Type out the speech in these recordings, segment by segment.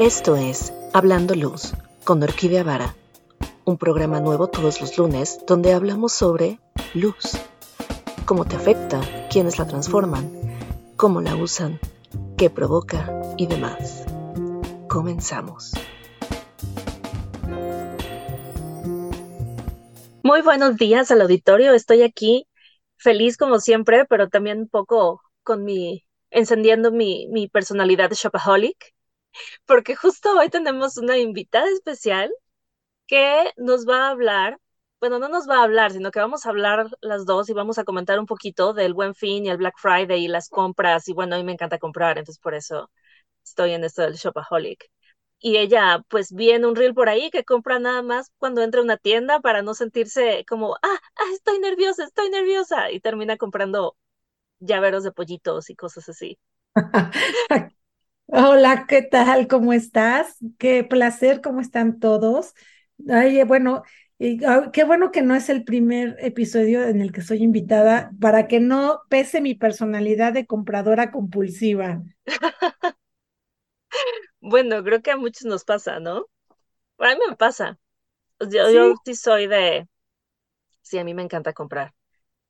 Esto es Hablando Luz con Orquídea Vara, un programa nuevo todos los lunes donde hablamos sobre luz, cómo te afecta, quiénes la transforman, cómo la usan, qué provoca y demás. Comenzamos. Muy buenos días al auditorio. Estoy aquí feliz como siempre, pero también un poco con mi encendiendo mi, mi personalidad de shopaholic, porque justo hoy tenemos una invitada especial que nos va a hablar, bueno, no nos va a hablar, sino que vamos a hablar las dos y vamos a comentar un poquito del Buen Fin y el Black Friday y las compras, y bueno, a mí me encanta comprar, entonces por eso estoy en esto del shopaholic. Y ella, pues, vi en un reel por ahí que compra nada más cuando entra a una tienda para no sentirse como, ah, ah, estoy nerviosa, estoy nerviosa, y termina comprando llaveros de pollitos y cosas así. Hola, ¿qué tal? ¿Cómo estás? Qué placer, ¿cómo están todos? Ay, bueno, y, ah, qué bueno que no es el primer episodio en el que soy invitada para que no pese mi personalidad de compradora compulsiva. Bueno, creo que a muchos nos pasa, ¿no? A mí me pasa. Yo, yo sí soy de, sí, a mí me encanta comprar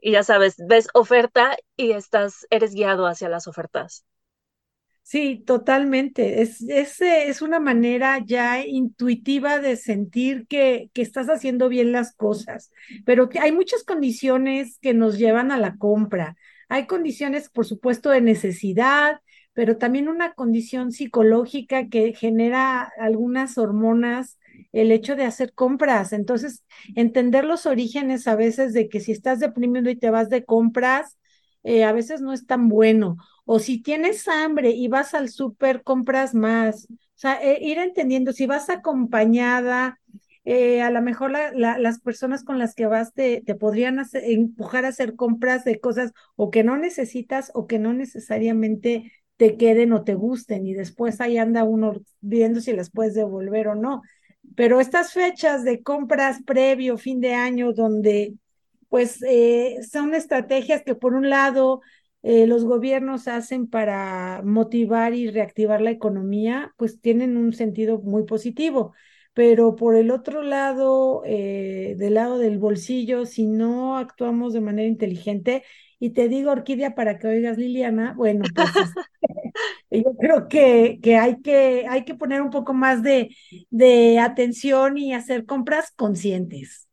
y ya sabes, ves oferta y estás, eres guiado hacia las ofertas. Sí, totalmente. Es, es, es una manera ya intuitiva de sentir que, que estás haciendo bien las cosas, pero hay muchas condiciones que nos llevan a la compra. Hay condiciones, por supuesto, de necesidad, pero también una condición psicológica que genera algunas hormonas el hecho de hacer compras. Entonces, entender los orígenes a veces de que si estás deprimiendo y te vas de compras, eh, a veces no es tan bueno. O si tienes hambre y vas al súper, compras más. O sea, eh, ir entendiendo, si vas acompañada, eh, a lo mejor las personas con las que vas te, te podrían empujar a hacer compras de cosas o que no necesitas o que no necesariamente te queden o te gusten y después ahí anda uno viendo si las puedes devolver o no. Pero estas fechas de compras previo, fin de año, donde pues eh, son estrategias que por un lado eh, los gobiernos hacen para motivar y reactivar la economía, pues tienen un sentido muy positivo. Pero por el otro lado, eh, del lado del bolsillo, si no actuamos de manera inteligente, y te digo, Orquídea, para que oigas, Liliana, bueno, pues yo creo que, que, hay que hay que poner un poco más de, de atención y hacer compras conscientes.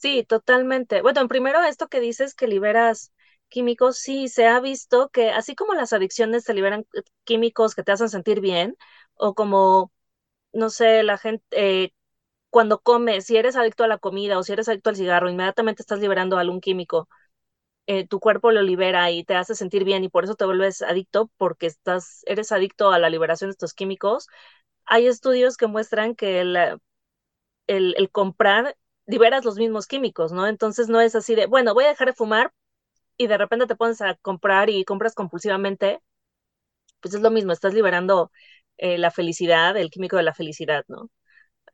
Sí, totalmente. Bueno, primero esto que dices que liberas químicos, sí, se ha visto que así como las adicciones te liberan eh, químicos que te hacen sentir bien, o como, no sé, la gente, eh, cuando comes, si eres adicto a la comida o si eres adicto al cigarro, inmediatamente estás liberando algún químico eh, tu cuerpo lo libera y te hace sentir bien y por eso te vuelves adicto porque estás, eres adicto a la liberación de estos químicos. Hay estudios que muestran que el, el, comprar liberas los mismos químicos, ¿no? Entonces no es así de, bueno, voy a dejar de fumar y de repente te pones a comprar y compras compulsivamente, pues es lo mismo, estás liberando eh, la felicidad, el químico de la felicidad, ¿no?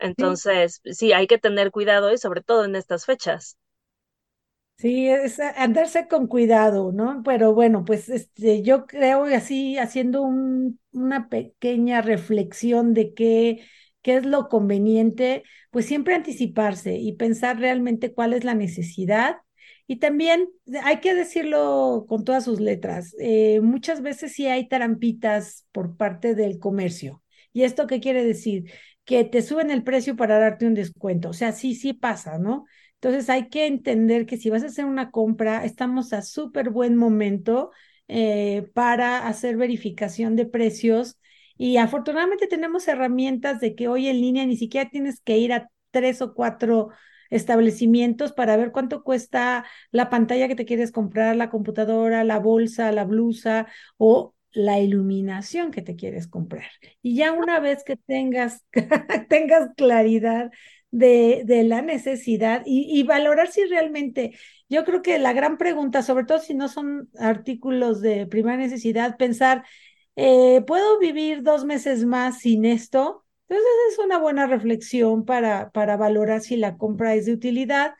Entonces, sí, hay que tener cuidado y sobre todo en estas fechas. Sí, es andarse con cuidado, ¿no? Pero bueno, pues este, yo creo así, haciendo un, una pequeña reflexión de qué, qué es lo conveniente, pues siempre anticiparse y pensar realmente cuál es la necesidad. Y también hay que decirlo con todas sus letras, eh, muchas veces sí hay tarampitas por parte del comercio. ¿Y esto qué quiere decir? Que te suben el precio para darte un descuento. O sea, sí, sí pasa, ¿no? Entonces hay que entender que si vas a hacer una compra, estamos a súper buen momento eh, para hacer verificación de precios y afortunadamente tenemos herramientas de que hoy en línea ni siquiera tienes que ir a tres o cuatro establecimientos para ver cuánto cuesta la pantalla que te quieres comprar, la computadora, la bolsa, la blusa o la iluminación que te quieres comprar. Y ya una vez que tengas, tengas claridad de, de la necesidad y, valorar si realmente, yo creo que la gran pregunta, sobre todo si no son artículos de primera necesidad, pensar, eh, ¿puedo vivir dos meses más sin esto? Entonces es una buena reflexión para, para valorar si la compra es de utilidad.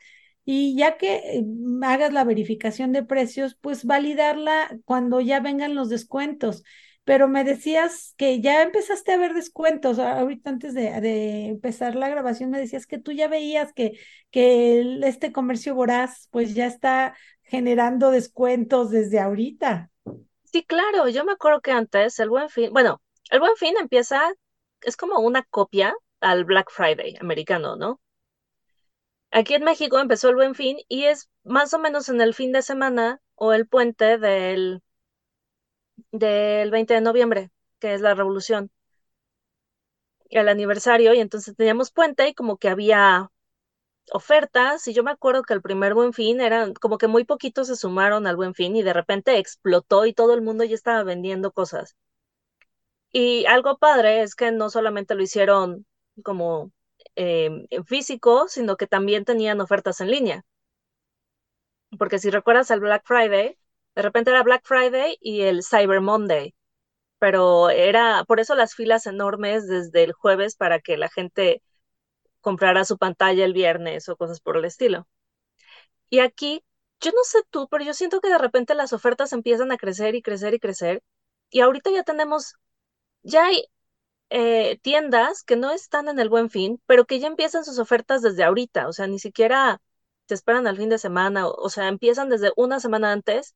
Y ya que eh, hagas la verificación de precios, pues validarla cuando ya vengan los descuentos. pero me decías que ya empezaste a ver descuentos. Ahorita antes de, empezar la grabación me decías que tú ya veías que, que este comercio voraz pues ya está generando descuentos desde ahorita. Sí, claro, yo me acuerdo que antes el Buen Fin, bueno, el Buen Fin empieza, es como una copia al Black Friday americano, ¿no? Aquí en México empezó el Buen Fin y es más o menos en el fin de semana o el puente del, del 20 de noviembre, que es la revolución, el aniversario, y entonces teníamos puente y como que había ofertas, y yo me acuerdo que el primer Buen Fin eran como que muy poquitos se sumaron al Buen Fin y de repente explotó y todo el mundo ya estaba vendiendo cosas. Y algo padre es que no solamente lo hicieron como eh, en físico, sino que también tenían ofertas en línea. Porque si recuerdas el Black Friday, de repente era Black Friday y el Cyber Monday, pero era por eso las filas enormes desde el jueves para que la gente comprara su pantalla el viernes o cosas por el estilo. Y aquí, yo no sé tú, pero yo siento que de repente las ofertas empiezan a crecer y crecer y crecer. Y ahorita ya tenemos, ya hay eh, tiendas que no están en el buen fin, pero que ya empiezan sus ofertas desde ahorita, o sea, ni siquiera te esperan al fin de semana, o, sea, empiezan desde una semana antes.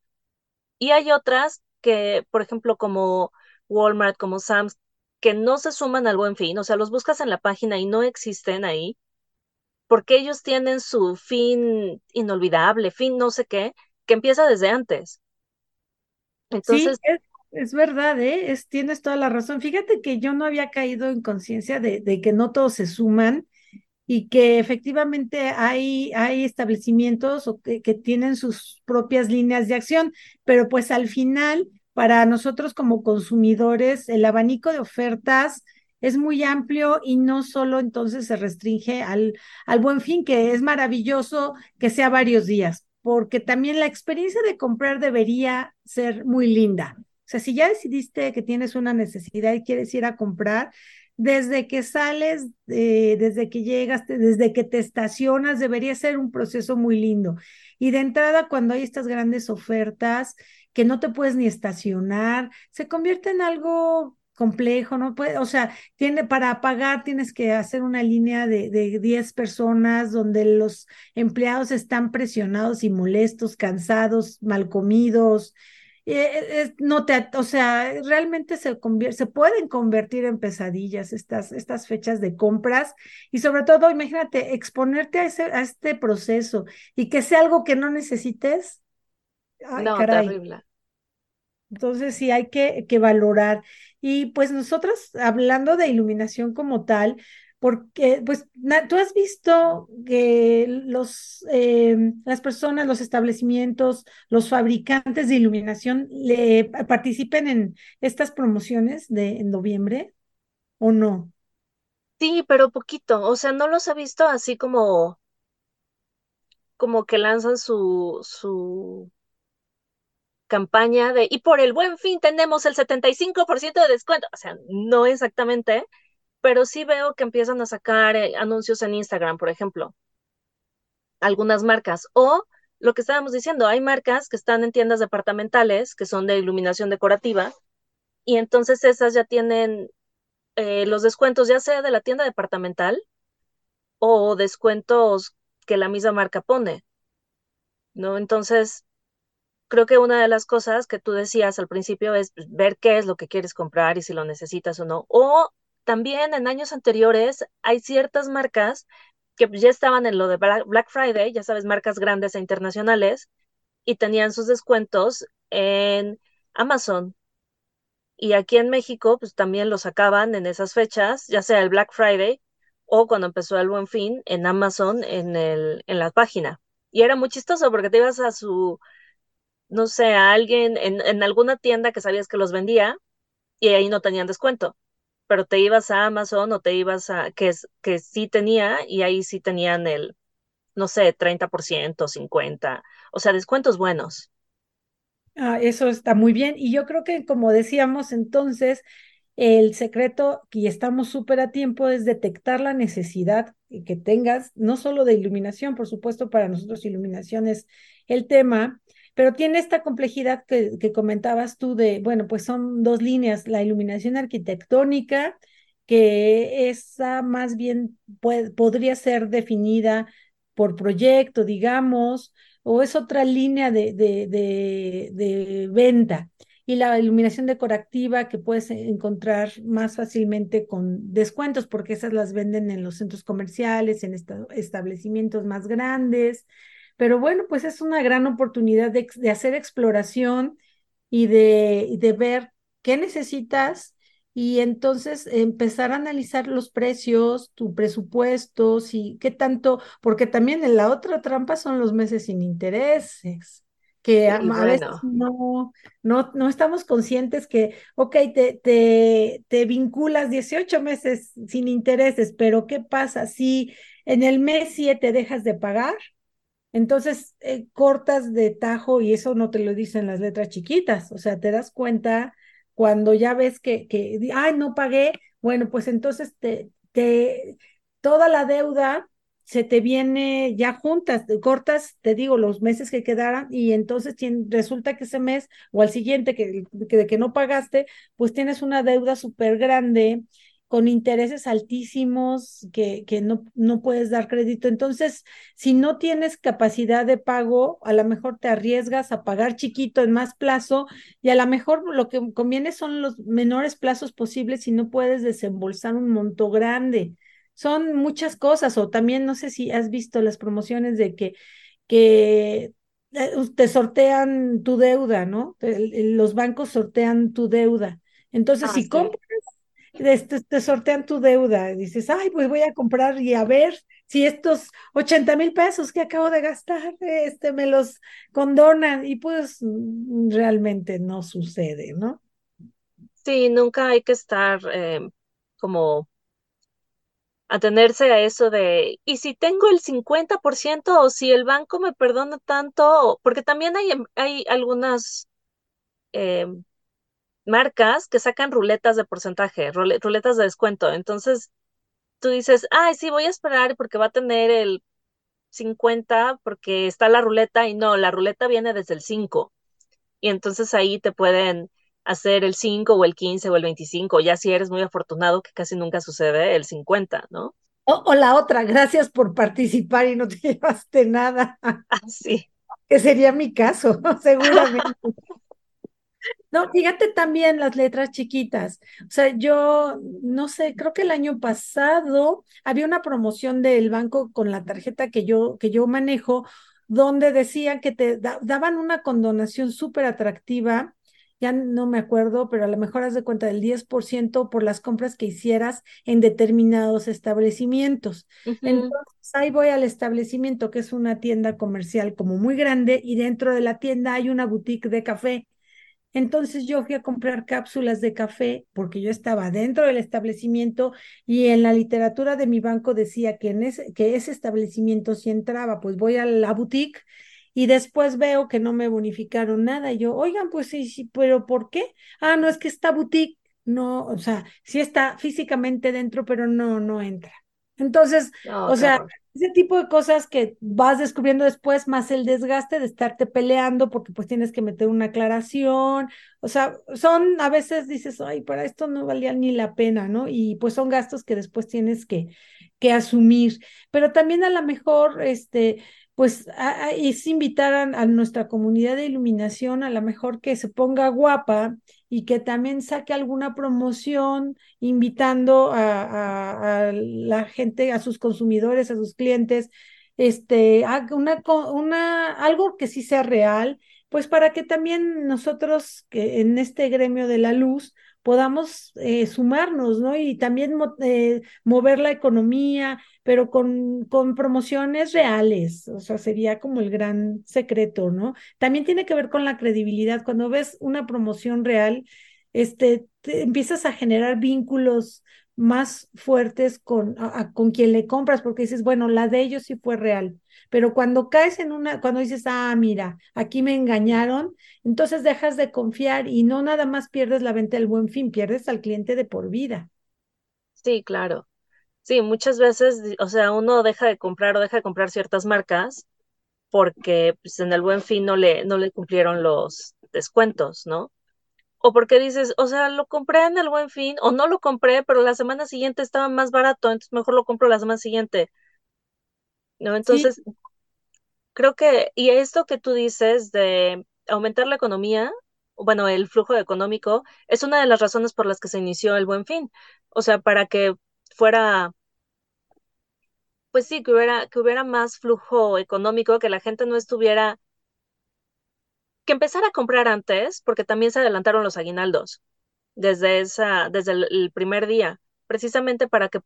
Y hay otras que, por ejemplo, como Walmart, como Sam's, que no se suman al buen fin, o sea, los buscas en la página y no existen ahí, porque ellos tienen su fin inolvidable, fin no sé qué, que empieza desde antes. Entonces, es verdad, ¿eh? Es, tienes toda la razón. Fíjate que yo no había caído en conciencia de, de, que no todos se suman y que efectivamente hay, hay establecimientos o que, que tienen sus propias líneas de acción, pero pues al final, para nosotros como consumidores, el abanico de ofertas es muy amplio y no solo entonces se restringe al, al buen fin, que es maravilloso que sea varios días, porque también la experiencia de comprar debería ser muy linda. O sea, si ya decidiste que tienes una necesidad y quieres ir a comprar, desde que sales, eh, desde que llegas, desde que te estacionas, debería ser un proceso muy lindo. Y de entrada, cuando hay estas grandes ofertas que no te puedes ni estacionar, se convierte en algo complejo, ¿no? Puede, o sea, tiene, para pagar tienes que hacer una línea de, de 10 personas donde los empleados están presionados y molestos, cansados, mal comidos, eh, no te, o sea, realmente se, se pueden convertir en pesadillas estas, estas fechas de compras y sobre todo, imagínate, exponerte a, ese, a este proceso y que sea algo que no necesites. No, terrible. Entonces sí hay que, que valorar. Y pues nosotros, hablando de iluminación como tal, porque pues tú has visto que los, eh, las personas, los establecimientos, los fabricantes de iluminación le participen en estas promociones de en noviembre o no? Sí, pero poquito, o sea, no los he visto así como como que lanzan su su campaña de y por el buen fin tenemos el 75% de descuento, o sea, no exactamente, pero sí veo que empiezan a sacar eh, anuncios en Instagram, por ejemplo, algunas marcas. O lo que estábamos diciendo, hay marcas que están en tiendas departamentales que son de iluminación decorativa y entonces esas ya tienen eh, los descuentos ya sea de la tienda departamental o descuentos que la misma marca pone, ¿no? Entonces, creo que una de las cosas que tú decías al principio es ver qué es lo que quieres comprar y si lo necesitas o no, o también en años anteriores hay ciertas marcas que ya estaban en lo de Black Friday, ya sabes, marcas grandes e internacionales, y tenían sus descuentos en Amazon. Y aquí en México, pues también los sacaban en esas fechas, ya sea el Black Friday o cuando empezó el Buen Fin en Amazon en, el, en la página. Y era muy chistoso porque te ibas a su, no sé, a alguien en, en alguna tienda que sabías que los vendía y ahí no tenían descuento pero te ibas a Amazon o te ibas a, que, que sí tenía, y ahí sí tenían el, no sé, 30%, 50%, o sea, descuentos buenos. Ah, eso está muy bien. Y yo creo que, como decíamos entonces, el secreto, y estamos súper a tiempo, es detectar la necesidad que tengas, no solo de iluminación, por supuesto, para nosotros iluminación es el tema, pero tiene esta complejidad que, comentabas tú de, bueno, pues son dos líneas, la iluminación arquitectónica, que esa más bien podría ser definida por proyecto, digamos, o es otra línea de, de, de, de venta y la iluminación decorativa que puedes encontrar más fácilmente con descuentos, porque esas las venden en los centros comerciales, en establecimientos más grandes. Pero bueno, pues es una gran oportunidad de, de hacer exploración y de, de ver qué necesitas y entonces empezar a analizar los precios, tu presupuesto, y qué tanto, porque también en la otra trampa son los meses sin intereses que a, veces no, no, no estamos conscientes que, ok, te, te, te vinculas 18 meses sin intereses, pero ¿qué pasa si en el mes 7 dejas de pagar? Entonces eh, cortas de tajo y eso no te lo dicen las letras chiquitas, o sea, te das cuenta cuando ya ves que, que ay, no pagué, bueno, pues entonces te, te, toda la deuda se te viene ya juntas, cortas, te digo, los meses que quedaran y entonces resulta que ese mes o al siguiente que, que, que no pagaste, pues tienes una deuda súper grande con intereses altísimos que, que no, no puedes dar crédito. Entonces, si no tienes capacidad de pago, a lo mejor te arriesgas a pagar chiquito en más plazo y a lo mejor lo que conviene son los menores plazos posibles si no puedes desembolsar un monto grande son muchas cosas, o también no sé si has visto las promociones de que, que eh, te sortean tu deuda, ¿no? Los bancos sortean tu deuda. Entonces, ah, si compras, te sortean tu deuda. Dices, ay, pues voy a comprar y a ver si estos 80 mil pesos que acabo de gastar, este, me los condonan. Y pues mm, realmente no sucede, ¿no? Sí, nunca hay que estar eh, como atenerse a eso de, ¿y si tengo el 50% o si el banco me perdona tanto? Porque también hay, hay algunas eh, marcas que sacan ruletas de porcentaje, ruletas de descuento. Entonces, tú dices, ay, sí, voy a esperar porque va a tener el 50 porque está la ruleta y no, la ruleta viene desde el 5. Y entonces ahí te pueden hacer el 5 o el 15 o el 25, ya si eres muy afortunado, que casi nunca sucede, el 50, ¿no? O, la otra, gracias por participar y no te llevaste nada. Ah, sí. Que sería mi caso, seguramente. No, fíjate también las letras chiquitas. O sea, yo no sé, creo que el año pasado había una promoción del banco con la tarjeta que yo, que yo manejo, donde decían que te daban una condonación súper atractiva ya no me acuerdo, pero a lo mejor has de cuenta del 10% por las compras que hicieras en determinados establecimientos. Entonces, ahí voy al establecimiento, que es una tienda comercial como muy grande, y dentro de la tienda hay una boutique de café. Entonces yo fui a comprar cápsulas de café porque yo estaba dentro del establecimiento y en la literatura de mi banco decía que, en ese, que ese establecimiento si entraba, pues voy a la boutique y después veo que no me bonificaron nada. Y yo, oigan, pues sí, sí, pero ¿por qué? Ah, no, es que esta boutique no, o sea, sí está físicamente dentro, pero no, no entra. Entonces, o sea, ese tipo de cosas que vas descubriendo después, más el desgaste de estarte peleando porque pues tienes que meter una aclaración, o sea, son a veces dices, ay, para esto no valía ni la pena, ¿no? Y pues son gastos que después tienes que, que asumir, pero también a lo mejor, este, pues es invitar a, nuestra comunidad de iluminación a lo mejor que se ponga guapa y que también saque alguna promoción invitando a, la gente, a sus consumidores, a sus clientes, este, una, una, algo que sí sea real, pues para que también nosotros que en este gremio de la luz podamos eh, sumarnos, ¿no? Y también eh, mover la economía, pero con, con promociones reales, o sea, sería como el gran secreto, ¿no? También tiene que ver con la credibilidad. Cuando ves una promoción real, este, empiezas a generar vínculos más fuertes con, con quien le compras, porque dices, bueno, la de ellos sí fue real. Pero cuando caes en una, cuando dices, ah, mira, aquí me engañaron, entonces dejas de confiar y no nada más pierdes la venta del buen fin, pierdes al cliente de por vida. Sí, claro. Sí, muchas veces, o sea, uno deja de comprar o deja de comprar ciertas marcas porque pues, en el buen fin no le, no le cumplieron los descuentos, ¿no? O porque dices, o sea, lo compré en el buen fin, o no lo compré, pero la semana siguiente estaba más barato, entonces mejor lo compro la semana siguiente. ¿No? Entonces, creo que, y esto que tú dices de aumentar la economía, bueno, el flujo económico, es una de las razones por las que se inició el buen fin. O sea, para que fuera pues sí, que hubiera, que hubiera más flujo económico, que la gente no estuviera, que empezara a comprar antes, porque también se adelantaron los aguinaldos desde esa, desde el, primer día, precisamente para que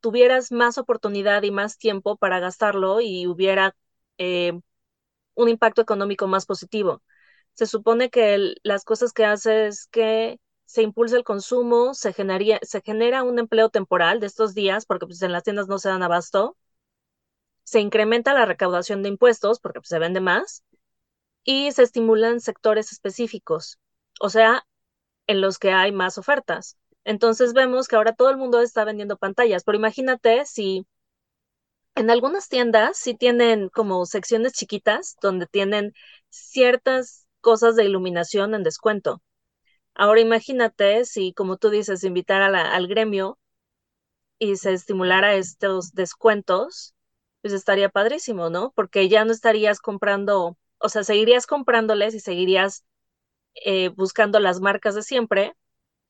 tuvieras más oportunidad y más tiempo para gastarlo y hubiera eh, un impacto económico más positivo. Se supone que las cosas que hace es que se impulsa el consumo, se, generaría, se genera un empleo temporal de estos días, porque pues, en las tiendas no se dan abasto, se incrementa la recaudación de impuestos porque pues, se vende más y se estimulan sectores específicos, o sea, en los que hay más ofertas. Entonces vemos que ahora todo el mundo está vendiendo pantallas, pero imagínate si en algunas tiendas sí tienen como secciones chiquitas donde tienen ciertas cosas de iluminación en descuento. Ahora imagínate si, como tú dices, invitar al gremio y se estimulara estos descuentos pues estaría padrísimo, ¿no? Porque ya no estarías comprando, o sea, seguirías comprándoles y seguirías eh, buscando las marcas de siempre,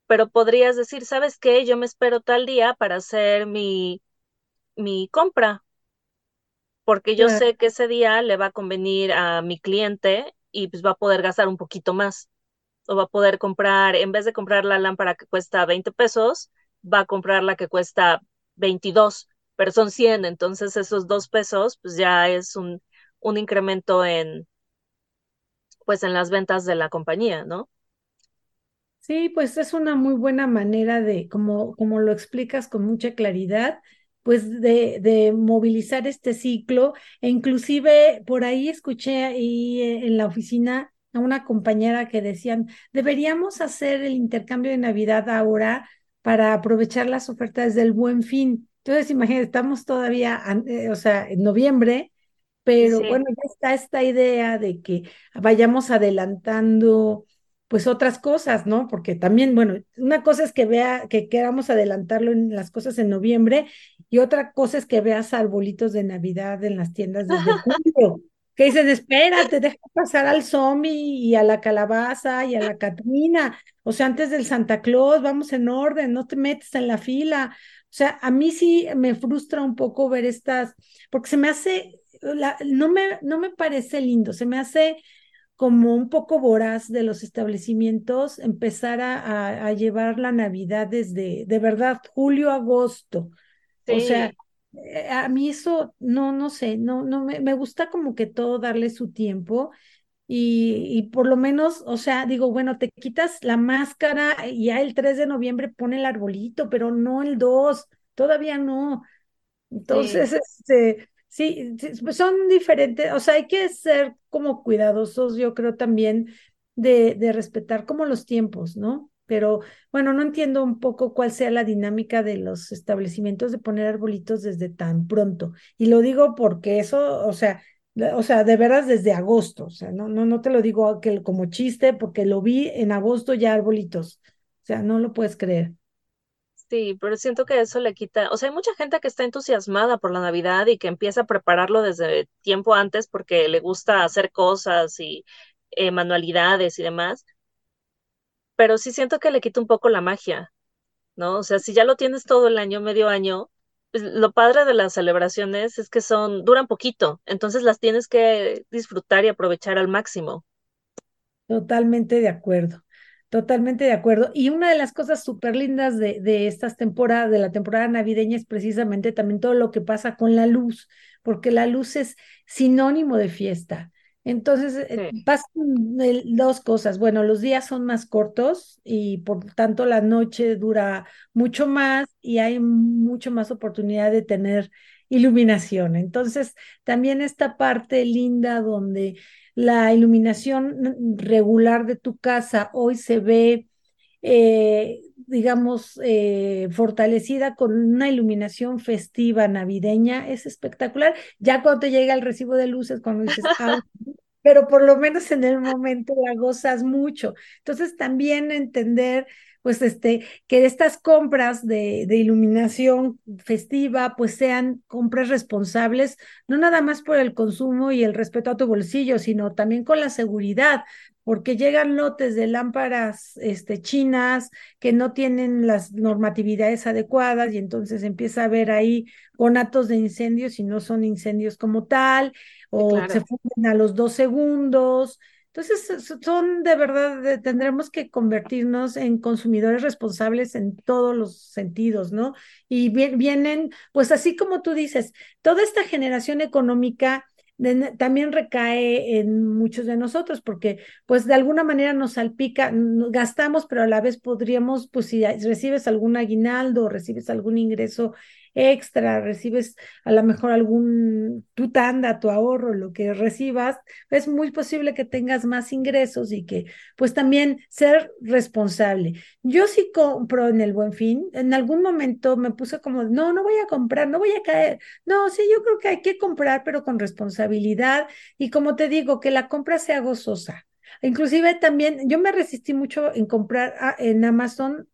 pero podrías decir, ¿sabes qué? Yo me espero tal día para hacer mi, mi compra, porque yo sé que ese día le va a convenir a mi cliente y pues va a poder gastar un poquito más. O va a poder comprar, en vez de comprar la lámpara que cuesta 20 pesos, va a comprar la que cuesta 22 pero son 100, entonces esos dos pesos, pues ya es un, un incremento en, pues en las ventas de la compañía, ¿no? Sí, pues es una muy buena manera de, como, como lo explicas con mucha claridad, pues de, de movilizar este ciclo. E inclusive por ahí escuché ahí eh, en la oficina a una compañera que decían, deberíamos hacer el intercambio de Navidad ahora para aprovechar las ofertas del buen fin. Entonces, imagínate, estamos todavía, eh, o sea, en noviembre, pero bueno, ya está esta idea de que vayamos adelantando pues otras cosas, ¿no? Porque también, bueno, una cosa es que vea, que queramos adelantarlo en las cosas en noviembre y otra cosa es que veas arbolitos de Navidad en las tiendas desde julio, que dicen, espérate, deja pasar al zombie y a la calabaza y a la catrina, o sea, antes del Santa Claus, vamos en orden, no te metes en la fila, o sea, a mí sí me frustra un poco ver estas, porque se me hace, no, me, no me parece lindo, se me hace como un poco voraz de los establecimientos empezar a, a, llevar la Navidad desde, de verdad, julio, agosto. O sea, eh, a mí eso, no, no sé, no, no, me, me gusta como que todo darle su tiempo y, y, por lo menos, o sea, digo, bueno, te quitas la máscara y ya el 3 de noviembre pone el arbolito, pero no el 2, todavía no. Entonces, sí. este, sí, pues son diferentes, o sea, hay que ser como cuidadosos, yo creo también, de, de respetar como los tiempos, ¿no? Pero bueno, no entiendo un poco cuál sea la dinámica de los establecimientos de poner arbolitos desde tan pronto. Y lo digo porque eso, o sea, o sea, de veras desde agosto, o sea, no, no, no te lo digo que como chiste, porque lo vi en agosto ya arbolitos, o sea, no lo puedes creer. Sí, pero siento que eso le quita, o sea, hay mucha gente que está entusiasmada por la Navidad y que empieza a prepararlo desde tiempo antes porque le gusta hacer cosas y eh, manualidades y demás, pero sí siento que le quita un poco la magia, ¿no? O sea, si ya lo tienes todo el año, medio año, pues, lo padre de las celebraciones es que son, duran poquito, entonces las tienes que disfrutar y aprovechar al máximo. Totalmente de acuerdo, totalmente de acuerdo. Y una de las cosas súper lindas de, de estas temporadas, de la temporada navideña, es precisamente también todo lo que pasa con la luz, porque la luz es sinónimo de fiesta. Entonces, eh, sí. pasan dos cosas. Bueno, los días son más cortos y por tanto la noche dura mucho más y hay mucho más oportunidad de tener iluminación. Entonces, también esta parte linda donde la iluminación regular de tu casa hoy se ve eh, digamos, eh, fortalecida con una iluminación festiva navideña, es espectacular. Ya cuando te llega el recibo de luces, cuando dices, ah, pero por lo menos en el momento la gozas mucho. Entonces, también entender pues este, que estas compras de, de, iluminación festiva, pues sean compras responsables, no nada más por el consumo y el respeto a tu bolsillo, sino también con la seguridad, porque llegan lotes de lámparas este, chinas que no tienen las normatividades adecuadas y entonces empieza a haber ahí conatos de incendios y no son incendios como tal, o claro. se funden a los dos segundos, entonces, son de verdad, tendremos que convertirnos en consumidores responsables en todos los sentidos, ¿no? Y vienen, pues así como tú dices, toda esta generación económica también recae en muchos de nosotros, porque pues de alguna manera nos salpica, gastamos, pero a la vez podríamos, pues si recibes algún aguinaldo o recibes algún ingreso extra, recibes a lo mejor algún tu tanda, tu ahorro, lo que recibas, es muy posible que tengas más ingresos y que pues también ser responsable. Yo sí compro en el buen fin, en algún momento me puse como, no, no voy a comprar, no voy a caer. No, sí, yo creo que hay que comprar, pero con responsabilidad y como te digo, que la compra sea gozosa. Inclusive también yo me resistí mucho en comprar ah, en Amazon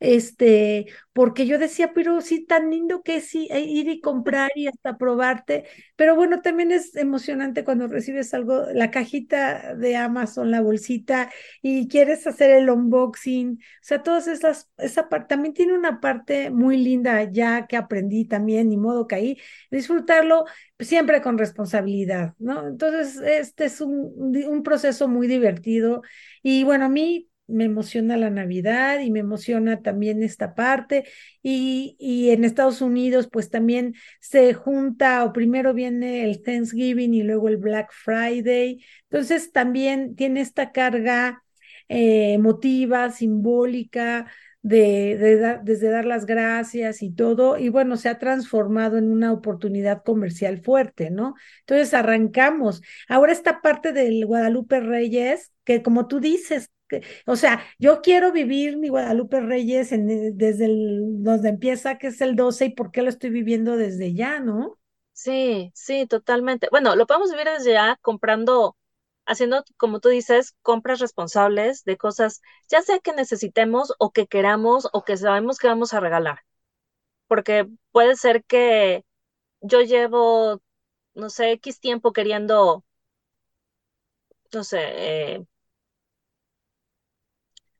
este, porque yo decía, pero sí, tan lindo que sí, e ir y comprar y hasta probarte, pero bueno, también es emocionante cuando recibes algo, la cajita de Amazon, la bolsita, y quieres hacer el unboxing, o sea, todas esas, esa parte, también tiene una parte muy linda ya que aprendí también, ni modo que ahí, disfrutarlo siempre con responsabilidad, ¿no? Entonces, este es un, un proceso muy divertido, y bueno, a mí me emociona la Navidad y me emociona también esta parte. Y, y, en Estados Unidos, pues también se junta, o primero viene el Thanksgiving y luego el Black Friday. Entonces también tiene esta carga eh, emotiva, simbólica. De, de desde dar las gracias y todo, y bueno, se ha transformado en una oportunidad comercial fuerte, ¿no? Entonces arrancamos. Ahora esta parte del Guadalupe Reyes, que como tú dices, o sea, yo quiero vivir mi Guadalupe Reyes eh, desde el, donde empieza, que es el 12, y por qué lo estoy viviendo desde ya, ¿no? Sí, sí, totalmente. Bueno, lo podemos vivir desde ya comprando, haciendo, como tú dices, compras responsables de cosas, ya sea que necesitemos o que queramos o que sabemos que vamos a regalar. Porque puede ser que yo llevo, no sé, X tiempo queriendo, no sé, eh,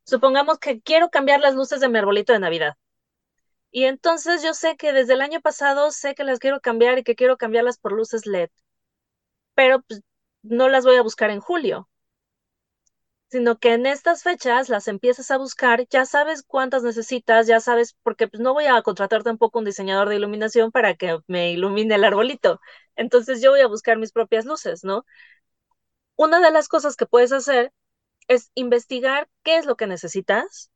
Supongamos que quiero cambiar las luces de mi arbolito de Navidad. Y entonces yo sé que desde el año pasado sé que las quiero cambiar y que quiero cambiarlas por luces LED. Pero pues, no las voy a buscar en julio, sino que en estas fechas las empiezas a buscar, ya sabes cuántas necesitas, ya sabes, porque pues no voy a contratar tampoco un diseñador de iluminación para que me ilumine el arbolito. Entonces yo voy a buscar mis propias luces, ¿no? Una de las cosas que puedes hacer es investigar qué es lo que necesitas,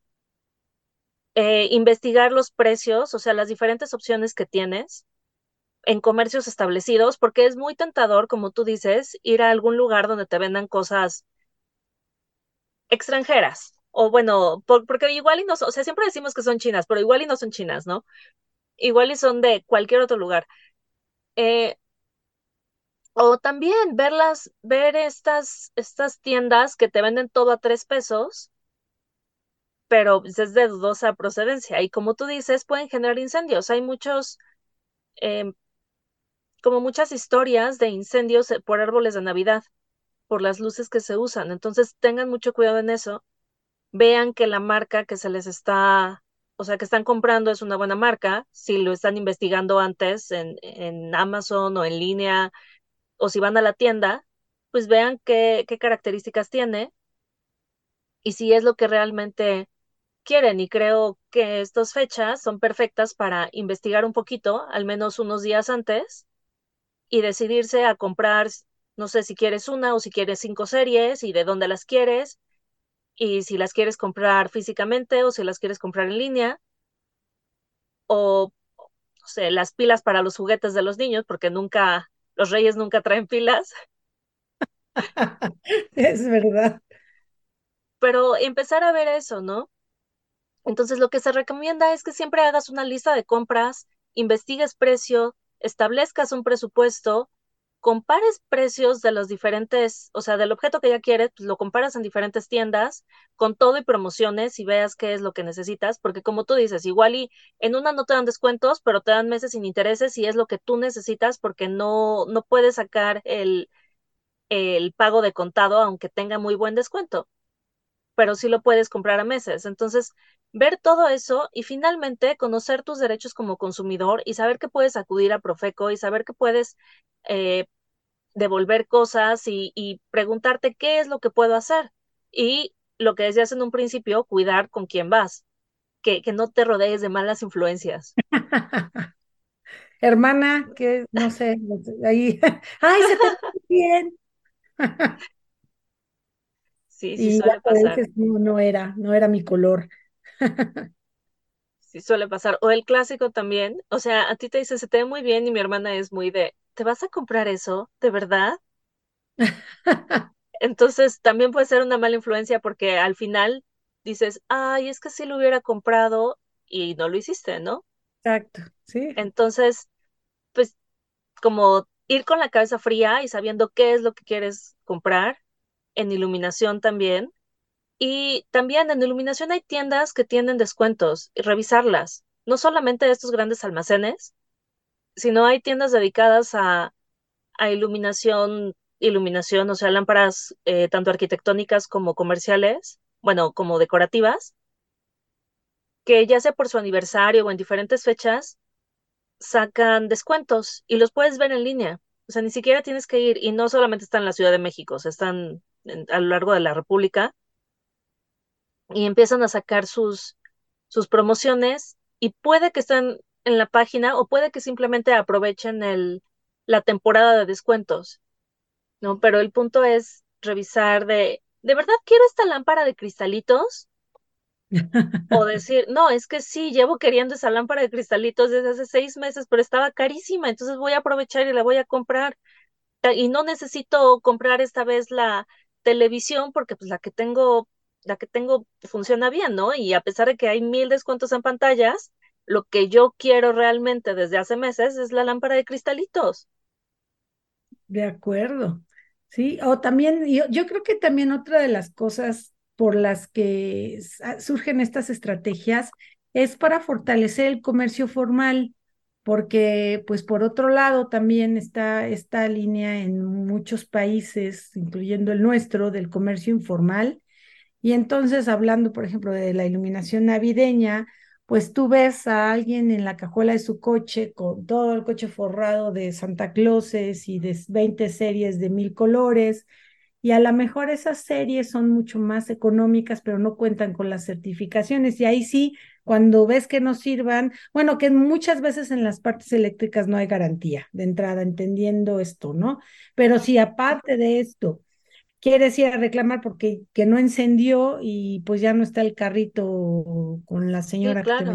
eh, investigar los precios, o sea, las diferentes opciones que tienes en comercios establecidos, porque es muy tentador, como tú dices, ir a algún lugar donde te vendan cosas extranjeras. O bueno, porque igual y no, o sea, siempre decimos que son chinas, pero igual y no son chinas, ¿no? Igual y son de cualquier otro lugar. Eh, o también verlas, ver estas, estas tiendas que te venden todo a tres pesos, pero pues, es de dudosa procedencia. Y como tú dices, pueden generar incendios. Hay muchos, em, como muchas historias de incendios eh, por árboles de Navidad, por las luces que se usan. Entonces tengan mucho cuidado en eso. Vean que la marca que se les está, o sea, que están comprando es una buena marca. Si lo están investigando antes en, en Amazon o en línea, o si van a la tienda, pues vean qué, características tiene y si es lo que realmente quieren. Y creo que estas fechas son perfectas para investigar un poquito, al menos unos días antes, y decidirse a comprar, no sé si quieres una o si quieres cinco series y de dónde las quieres, y si las quieres comprar físicamente o si las quieres comprar en línea, o no sé, las pilas para los juguetes de los niños, porque nunca los reyes nunca traen pilas. es verdad. Pero empezar a ver eso, ¿no? Entonces, lo que se recomienda es que siempre hagas una lista de compras, investigues precio, establezcas un presupuesto, compares precios de los diferentes, o sea, del objeto que ya quieres, pues lo comparas en diferentes tiendas con todo y promociones y veas qué es lo que necesitas, porque como tú dices, igual y en una no te dan descuentos, pero te dan meses sin intereses y es lo que tú necesitas porque no, no puedes sacar el, el pago de contado aunque tenga muy buen descuento pero sí lo puedes comprar a meses. Entonces, ver todo eso y finalmente conocer tus derechos como consumidor y saber que puedes acudir a Profeco y saber que puedes eh, devolver cosas y, y, preguntarte qué es lo que puedo hacer. Y lo que decías en un principio, cuidar con quién vas, que, que no te rodees de malas influencias. Hermana, que no sé, ahí, ay, se te bien. Sí, sí y suele pasar. Dices, no, no era, no era mi color. sí suele pasar. O el clásico también, o sea, a ti te dice, se te ve muy bien y mi hermana es muy de, ¿te vas a comprar eso? ¿De verdad? Entonces también puede ser una mala influencia porque al final dices, ay, es que si lo hubiera comprado y no lo hiciste, ¿no? Exacto, sí. Entonces, pues como ir con la cabeza fría y sabiendo qué es lo que quieres comprar en iluminación también. Y también en iluminación hay tiendas que tienen descuentos y revisarlas. No solamente estos grandes almacenes, sino hay tiendas dedicadas a, a iluminación, iluminación, o sea, lámparas eh, tanto arquitectónicas como comerciales, bueno, como decorativas, que ya sea por su aniversario o en diferentes fechas, sacan descuentos y los puedes ver en línea. O sea, ni siquiera tienes que ir y no solamente están en la Ciudad de México, están a lo largo de la República y empiezan a sacar sus, sus promociones y puede que estén en la página o puede que simplemente aprovechen el, la temporada de descuentos, ¿no? Pero el punto es revisar de, ¿de verdad quiero esta lámpara de cristalitos? o decir, no, es que sí, llevo queriendo esa lámpara de cristalitos desde hace seis meses, pero estaba carísima, entonces voy a aprovechar y la voy a comprar. Y no necesito comprar esta vez la, televisión porque pues la que tengo, la que tengo funciona bien, ¿no? Y a pesar de que hay mil descuentos en pantallas, lo que yo quiero realmente desde hace meses es la lámpara de cristalitos. De acuerdo. Sí, o también, yo, yo creo que también otra de las cosas por las que surgen estas estrategias es para fortalecer el comercio formal porque pues por otro lado también está esta línea en muchos países, incluyendo el nuestro, del comercio informal. Y entonces, hablando, por ejemplo, de la iluminación navideña, pues tú ves a alguien en la cajuela de su coche con todo el coche forrado de Santa Clauses y de 20 series de mil colores, y a lo mejor esas series son mucho más económicas, pero no cuentan con las certificaciones. Y ahí sí, cuando ves que no sirvan, bueno, que muchas veces en las partes eléctricas no hay garantía de entrada, entendiendo esto, ¿no? Pero si aparte de esto quieres ir a reclamar porque que no encendió y pues ya no está el carrito con la señora que te la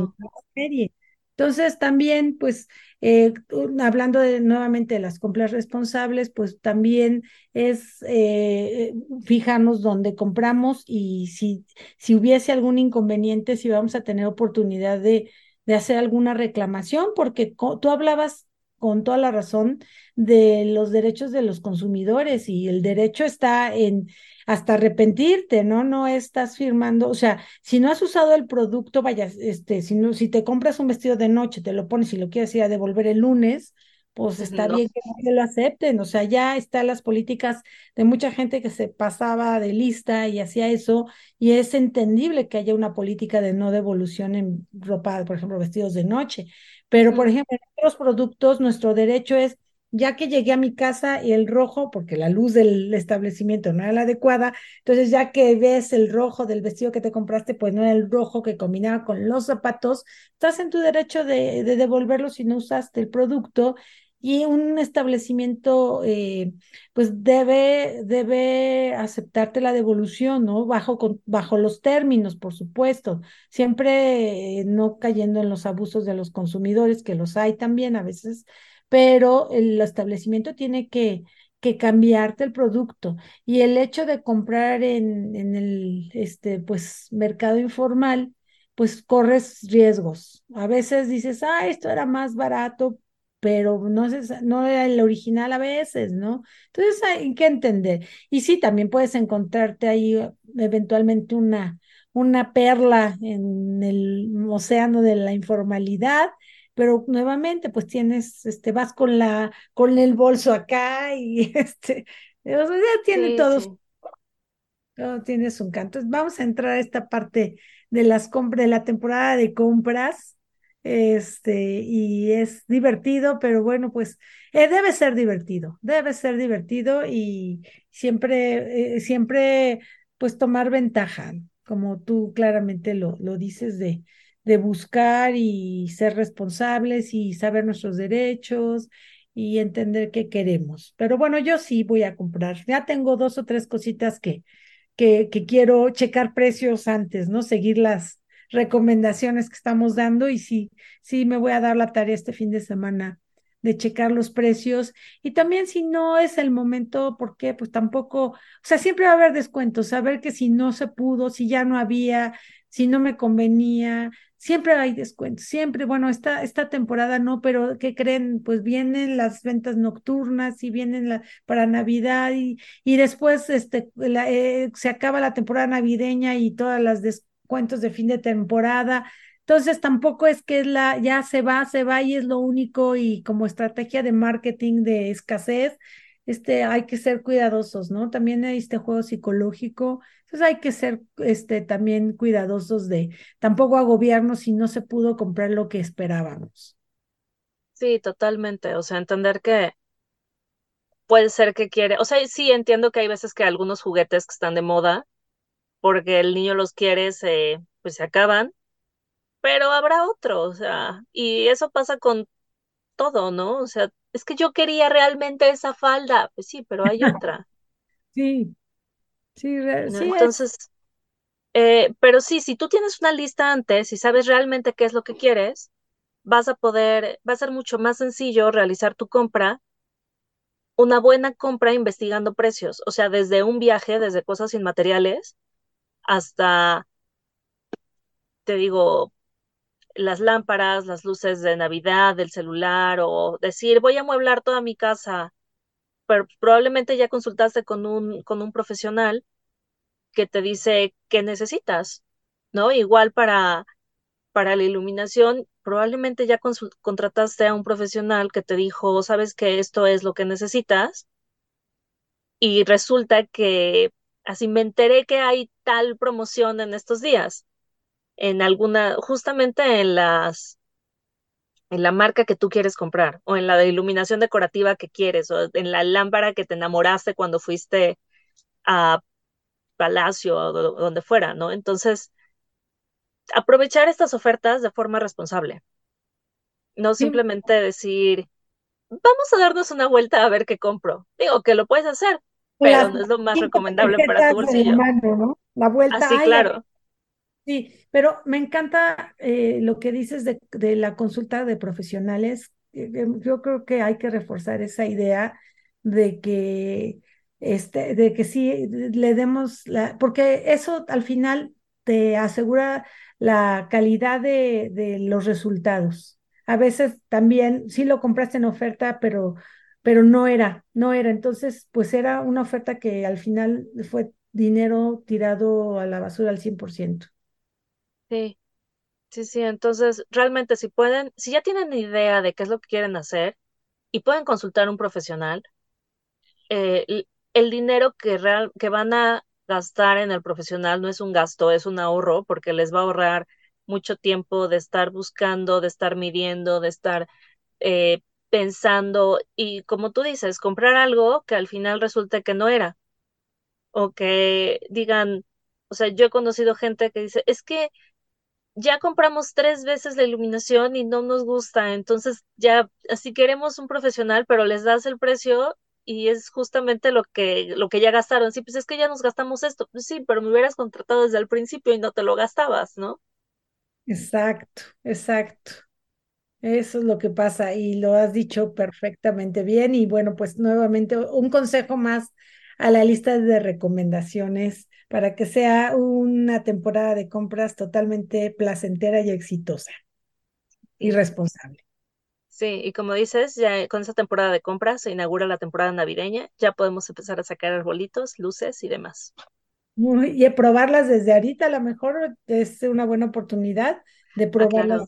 serie. Entonces también, pues, eh, hablando de, nuevamente de las compras responsables, pues también es eh, fijarnos dónde compramos y si, si hubiese algún inconveniente, si vamos a tener oportunidad de, de hacer alguna reclamación, porque tú hablabas con toda la razón de los derechos de los consumidores y el derecho está en hasta arrepentirte, ¿no? No estás firmando, o sea, si no has usado el producto, vaya, este, si no, si te compras un vestido de noche, te lo pones y lo quieres ir a devolver el lunes, pues está bien que no lo acepten, o sea, ya están las políticas de mucha gente que se pasaba de lista y hacía eso, y es entendible que haya una política de no devolución en ropa, por ejemplo, vestidos de noche, pero por ejemplo, en otros productos nuestro derecho es ya que llegué a mi casa y el rojo, porque la luz del establecimiento no era la adecuada, entonces ya que ves el rojo del vestido que te compraste, pues no era el rojo que combinaba con los zapatos, estás en tu derecho de, devolverlo si no usaste el producto y un establecimiento eh, pues debe, debe aceptarte la devolución, ¿no? Bajo, bajo los términos, por supuesto, siempre eh, no cayendo en los abusos de los consumidores, que los hay también a veces, pero el establecimiento tiene que, que cambiarte el producto. Y el hecho de comprar en, en el este, pues, mercado informal, pues corres riesgos. A veces dices, ah, esto era más barato, pero no, es, no era el original a veces, ¿no? Entonces hay que entender. Y sí, también puedes encontrarte ahí eh, eventualmente una, una perla en el océano de la informalidad, pero nuevamente, pues tienes, este, vas con la, con el bolso acá y este, ya tiene todos, todo tiene su encanto. Vamos a entrar a esta parte de las compras, de la temporada de compras este, y es divertido, pero bueno, pues eh, debe ser divertido, debe ser divertido y siempre, eh, siempre, pues tomar ventaja, como tú claramente lo, lo dices, de, de buscar y ser responsables y saber nuestros derechos y entender qué queremos. Pero bueno, yo sí voy a comprar. Ya tengo dos o tres cositas que, que, que quiero checar precios antes, ¿no? Seguir las, recomendaciones que estamos dando y sí, sí me voy a dar la tarea este fin de semana de checar los precios y también si no es el momento, porque pues tampoco, o sea, siempre va a haber descuentos, saber que si no se pudo, si ya no había, si no me convenía, siempre hay descuentos, siempre, bueno, esta, esta temporada no, pero ¿qué creen? Pues vienen las ventas nocturnas y vienen la, para Navidad y, y después este, eh, se acaba la temporada navideña y todas las cuentos de fin de temporada. Entonces tampoco es que es la, ya se va, se va y es lo único y como estrategia de marketing de escasez, este, hay que ser cuidadosos, ¿no? También hay este juego psicológico, entonces hay que ser este, también cuidadosos de tampoco agobiarnos si no se pudo comprar lo que esperábamos. Sí, totalmente, o sea, entender que puede ser que quiere, o sea, sí entiendo que hay veces que algunos juguetes que están de moda porque el niño los quiere, se, pues se acaban, pero habrá otro, o sea, y eso pasa con todo, ¿no? O sea, es que yo quería realmente esa falda, pues sí, pero hay otra. Sí, sí, sí. Entonces, eh, pero sí, si tú tienes una lista antes y sabes realmente qué es lo que quieres, vas a poder, va a ser mucho más sencillo realizar tu compra, una buena compra investigando precios, o sea, desde un viaje, desde cosas inmateriales, hasta, te digo, las lámparas, las luces de Navidad, del celular, o decir, voy a amueblar toda mi casa, pero probablemente ya consultaste con un, con un profesional que te dice qué necesitas, ¿no? Igual para, para la iluminación, probablemente ya contrataste a un profesional que te dijo, sabes que esto es lo que necesitas, y resulta que así me enteré que hay tal promoción en estos días, en alguna, justamente en las, en la marca que tú quieres comprar, o en la de iluminación decorativa que quieres, o en la lámpara que te enamoraste cuando fuiste a Palacio o donde fuera, ¿no? Entonces, aprovechar estas ofertas de forma responsable. No simplemente decir, vamos a darnos una vuelta a ver qué compro. Digo que lo puedes hacer, pero no es lo más recomendable para tu bolsillo. La vuelta. Así, claro. Sí, pero me encanta eh, lo que dices de, de, la consulta de profesionales. Eh, eh, yo creo que hay que reforzar esa idea de que, este, de que sí le demos la, porque eso al final te asegura la calidad de, de los resultados. A veces también sí lo compraste en oferta, pero pero no era, no era. Entonces, pues era una oferta que al final fue dinero tirado a la basura al 100%. Sí, sí, sí. Entonces, realmente si pueden, si ya tienen idea de qué es lo que quieren hacer y pueden consultar a un profesional, eh, el dinero que, real, que van a gastar en el profesional no es un gasto, es un ahorro porque les va a ahorrar mucho tiempo de estar buscando, de estar midiendo, de estar eh, pensando y como tú dices, comprar algo que al final resulte que no era. O que digan, o sea, yo he conocido gente que dice, es que ya compramos tres veces la iluminación y no nos gusta, entonces ya, así queremos un profesional, pero les das el precio y es justamente lo que, lo que ya gastaron. Sí, pues es que ya nos gastamos esto. Pues sí, pero me hubieras contratado desde el principio y no te lo gastabas, ¿no? Exacto, exacto. Eso es lo que pasa y lo has dicho perfectamente bien. Y bueno, pues nuevamente un consejo más a la lista de recomendaciones para que sea una temporada de compras totalmente placentera y exitosa y responsable. Sí, y como dices, ya con esa temporada de compras se inaugura la temporada navideña, ya podemos empezar a sacar arbolitos, luces y demás. y probarlas desde ahorita, a lo mejor es una buena oportunidad de ah, probarlas.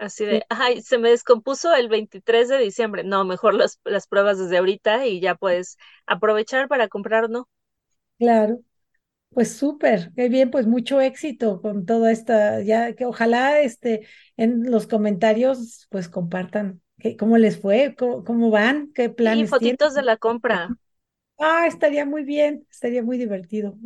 Así de, ay, se me descompuso el 23 de diciembre. No, mejor las, las pruebas desde ahorita y ya puedes aprovechar para comprar, ¿no? Claro. Pues súper, qué bien, pues mucho éxito con toda esta, ya que ojalá este en los comentarios pues compartan cómo les fue, cómo, van, qué planes. Y fotitos de la compra. Ah, estaría muy bien, estaría muy divertido.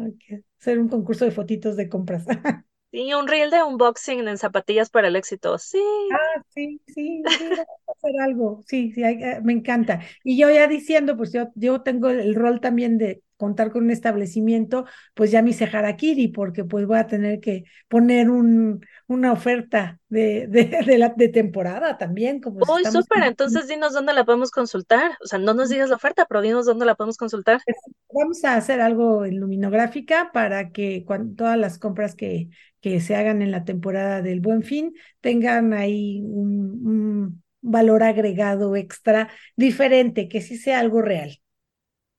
hacer un concurso de fotitos de compras. Sí, un reel de unboxing en zapatillas para el éxito. Sí. Ah, sí, sí, sí, hacer algo. Sí, sí, eh, me encanta. Y yo ya diciendo, pues yo, yo tengo el rol también de contar con un establecimiento, pues ya me hice harakiri, porque pues voy a tener que poner un, una oferta de, de, la, de temporada también. Como Uy, súper, entonces dinos dónde la podemos consultar. O sea, no nos digas la oferta, pero dinos dónde la podemos consultar. Vamos a hacer algo en luminográfica para que cuando, todas las compras que, que se hagan en la temporada del Buen Fin tengan ahí un, un valor agregado extra diferente, que sí sea algo real.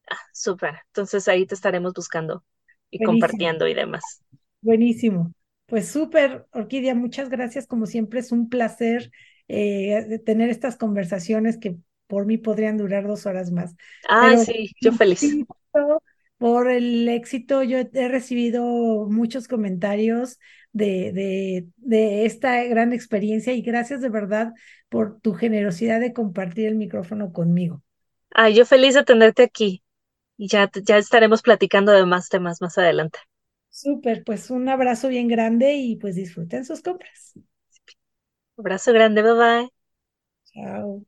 Ah, súper. Entonces ahí te estaremos buscando y compartiendo y demás. Buenísimo. Pues súper, Orquídea, muchas gracias. Como siempre, es un placer eh, tener estas conversaciones que por mí podrían durar dos horas más. Ah, sí, yo feliz. Por el éxito, yo he recibido muchos comentarios de, de, de esta gran experiencia y gracias de verdad por tu generosidad de compartir el micrófono conmigo. Ah, yo feliz de tenerte aquí y ya, ya estaremos platicando de más temas más adelante. Súper, pues un abrazo bien grande y pues disfruten sus compras. Abrazo grande, bye bye. Chao.